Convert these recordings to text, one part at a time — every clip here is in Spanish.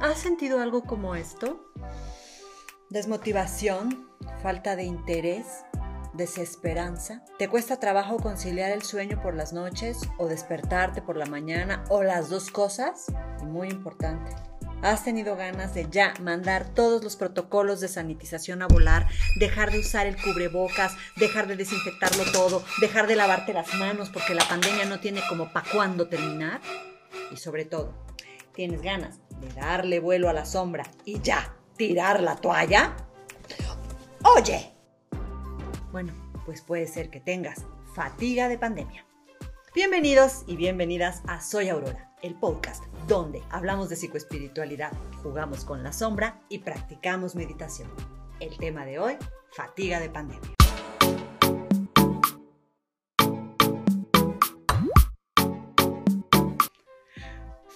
¿Has sentido algo como esto? Desmotivación, falta de interés, desesperanza. ¿Te cuesta trabajo conciliar el sueño por las noches o despertarte por la mañana o las dos cosas? Y muy importante, ¿has tenido ganas de ya mandar todos los protocolos de sanitización a volar, dejar de usar el cubrebocas, dejar de desinfectarlo todo, dejar de lavarte las manos porque la pandemia no tiene como para cuándo terminar? Y sobre todo, ¿tienes ganas de darle vuelo a la sombra y ya tirar la toalla? Oye. Bueno, pues puede ser que tengas fatiga de pandemia. Bienvenidos y bienvenidas a Soy Aurora, el podcast donde hablamos de psicoespiritualidad, jugamos con la sombra y practicamos meditación. El tema de hoy, fatiga de pandemia.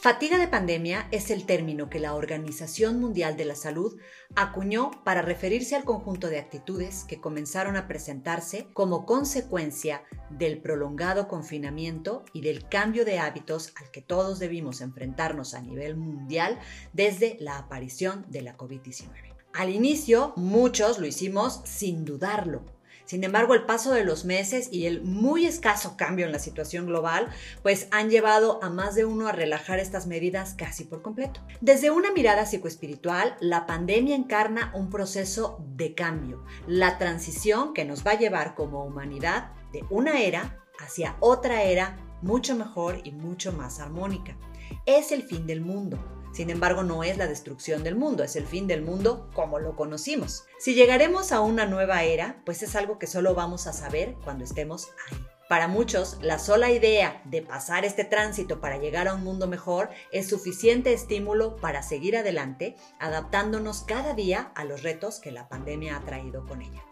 Fatiga de pandemia es el término que la Organización Mundial de la Salud acuñó para referirse al conjunto de actitudes que comenzaron a presentarse como consecuencia del prolongado confinamiento y del cambio de hábitos al que todos debimos enfrentarnos a nivel mundial desde la aparición de la COVID-19. Al inicio, muchos lo hicimos sin dudarlo, sin embargo, el paso de los meses y el muy escaso cambio en la situación global, pues han llevado a más de uno a relajar estas medidas casi por completo. Desde una mirada psicoespiritual, la pandemia encarna un proceso de cambio, la transición que nos va a llevar como humanidad de una era hacia otra era mucho mejor y mucho más armónica. Es el fin del mundo sin embargo, no es la destrucción del mundo, es el fin del mundo como lo conocimos. Si llegaremos a una nueva era, pues es algo que solo vamos a saber cuando estemos ahí. Para muchos, la sola idea de pasar este tránsito para llegar a un mundo mejor es suficiente estímulo para seguir adelante, adaptándonos cada día a los retos que la pandemia ha traído con ella.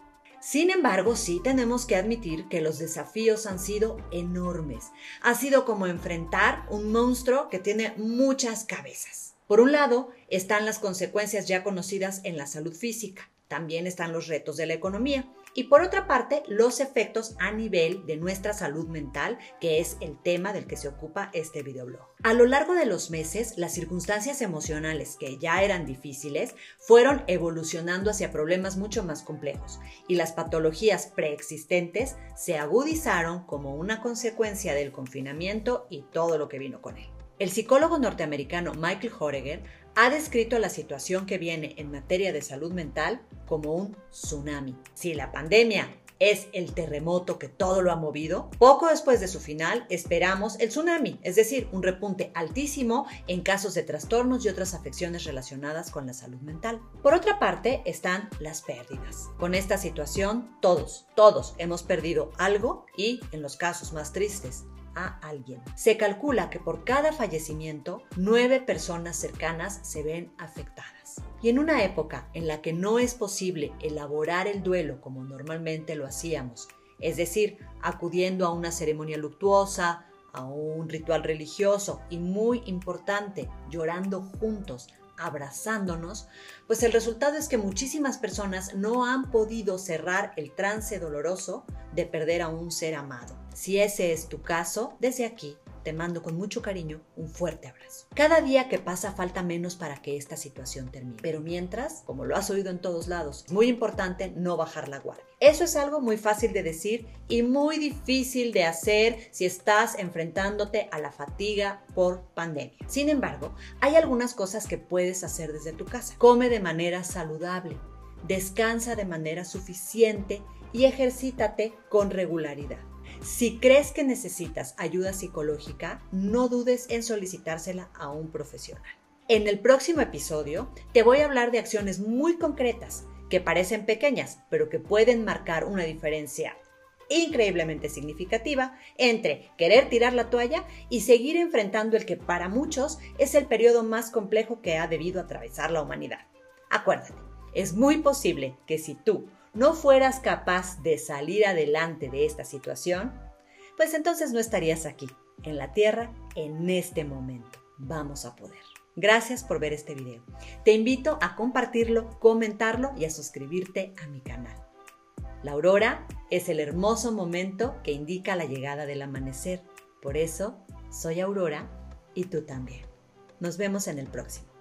Sin embargo, sí tenemos que admitir que los desafíos han sido enormes. Ha sido como enfrentar un monstruo que tiene muchas cabezas. Por un lado, están las consecuencias ya conocidas en la salud física, también están los retos de la economía y por otra parte, los efectos a nivel de nuestra salud mental, que es el tema del que se ocupa este videoblog. A lo largo de los meses, las circunstancias emocionales que ya eran difíciles fueron evolucionando hacia problemas mucho más complejos y las patologías preexistentes se agudizaron como una consecuencia del confinamiento y todo lo que vino con él. El psicólogo norteamericano Michael Horeger ha descrito la situación que viene en materia de salud mental como un tsunami. Si la pandemia es el terremoto que todo lo ha movido, poco después de su final esperamos el tsunami, es decir, un repunte altísimo en casos de trastornos y otras afecciones relacionadas con la salud mental. Por otra parte están las pérdidas. Con esta situación todos, todos hemos perdido algo y, en los casos más tristes, a alguien. Se calcula que por cada fallecimiento, nueve personas cercanas se ven afectadas. Y en una época en la que no es posible elaborar el duelo como normalmente lo hacíamos, es decir, acudiendo a una ceremonia luctuosa, a un ritual religioso y muy importante, llorando juntos, abrazándonos, pues el resultado es que muchísimas personas no han podido cerrar el trance doloroso de perder a un ser amado. Si ese es tu caso, desde aquí te mando con mucho cariño un fuerte abrazo. Cada día que pasa falta menos para que esta situación termine. Pero mientras, como lo has oído en todos lados, muy importante no bajar la guardia. Eso es algo muy fácil de decir y muy difícil de hacer si estás enfrentándote a la fatiga por pandemia. Sin embargo, hay algunas cosas que puedes hacer desde tu casa. Come de manera saludable, descansa de manera suficiente y ejercítate con regularidad. Si crees que necesitas ayuda psicológica, no dudes en solicitársela a un profesional. En el próximo episodio te voy a hablar de acciones muy concretas que parecen pequeñas, pero que pueden marcar una diferencia increíblemente significativa entre querer tirar la toalla y seguir enfrentando el que para muchos es el periodo más complejo que ha debido atravesar la humanidad. Acuérdate, es muy posible que si tú no fueras capaz de salir adelante de esta situación, pues entonces no estarías aquí, en la Tierra, en este momento. Vamos a poder. Gracias por ver este video. Te invito a compartirlo, comentarlo y a suscribirte a mi canal. La aurora es el hermoso momento que indica la llegada del amanecer. Por eso, soy Aurora y tú también. Nos vemos en el próximo.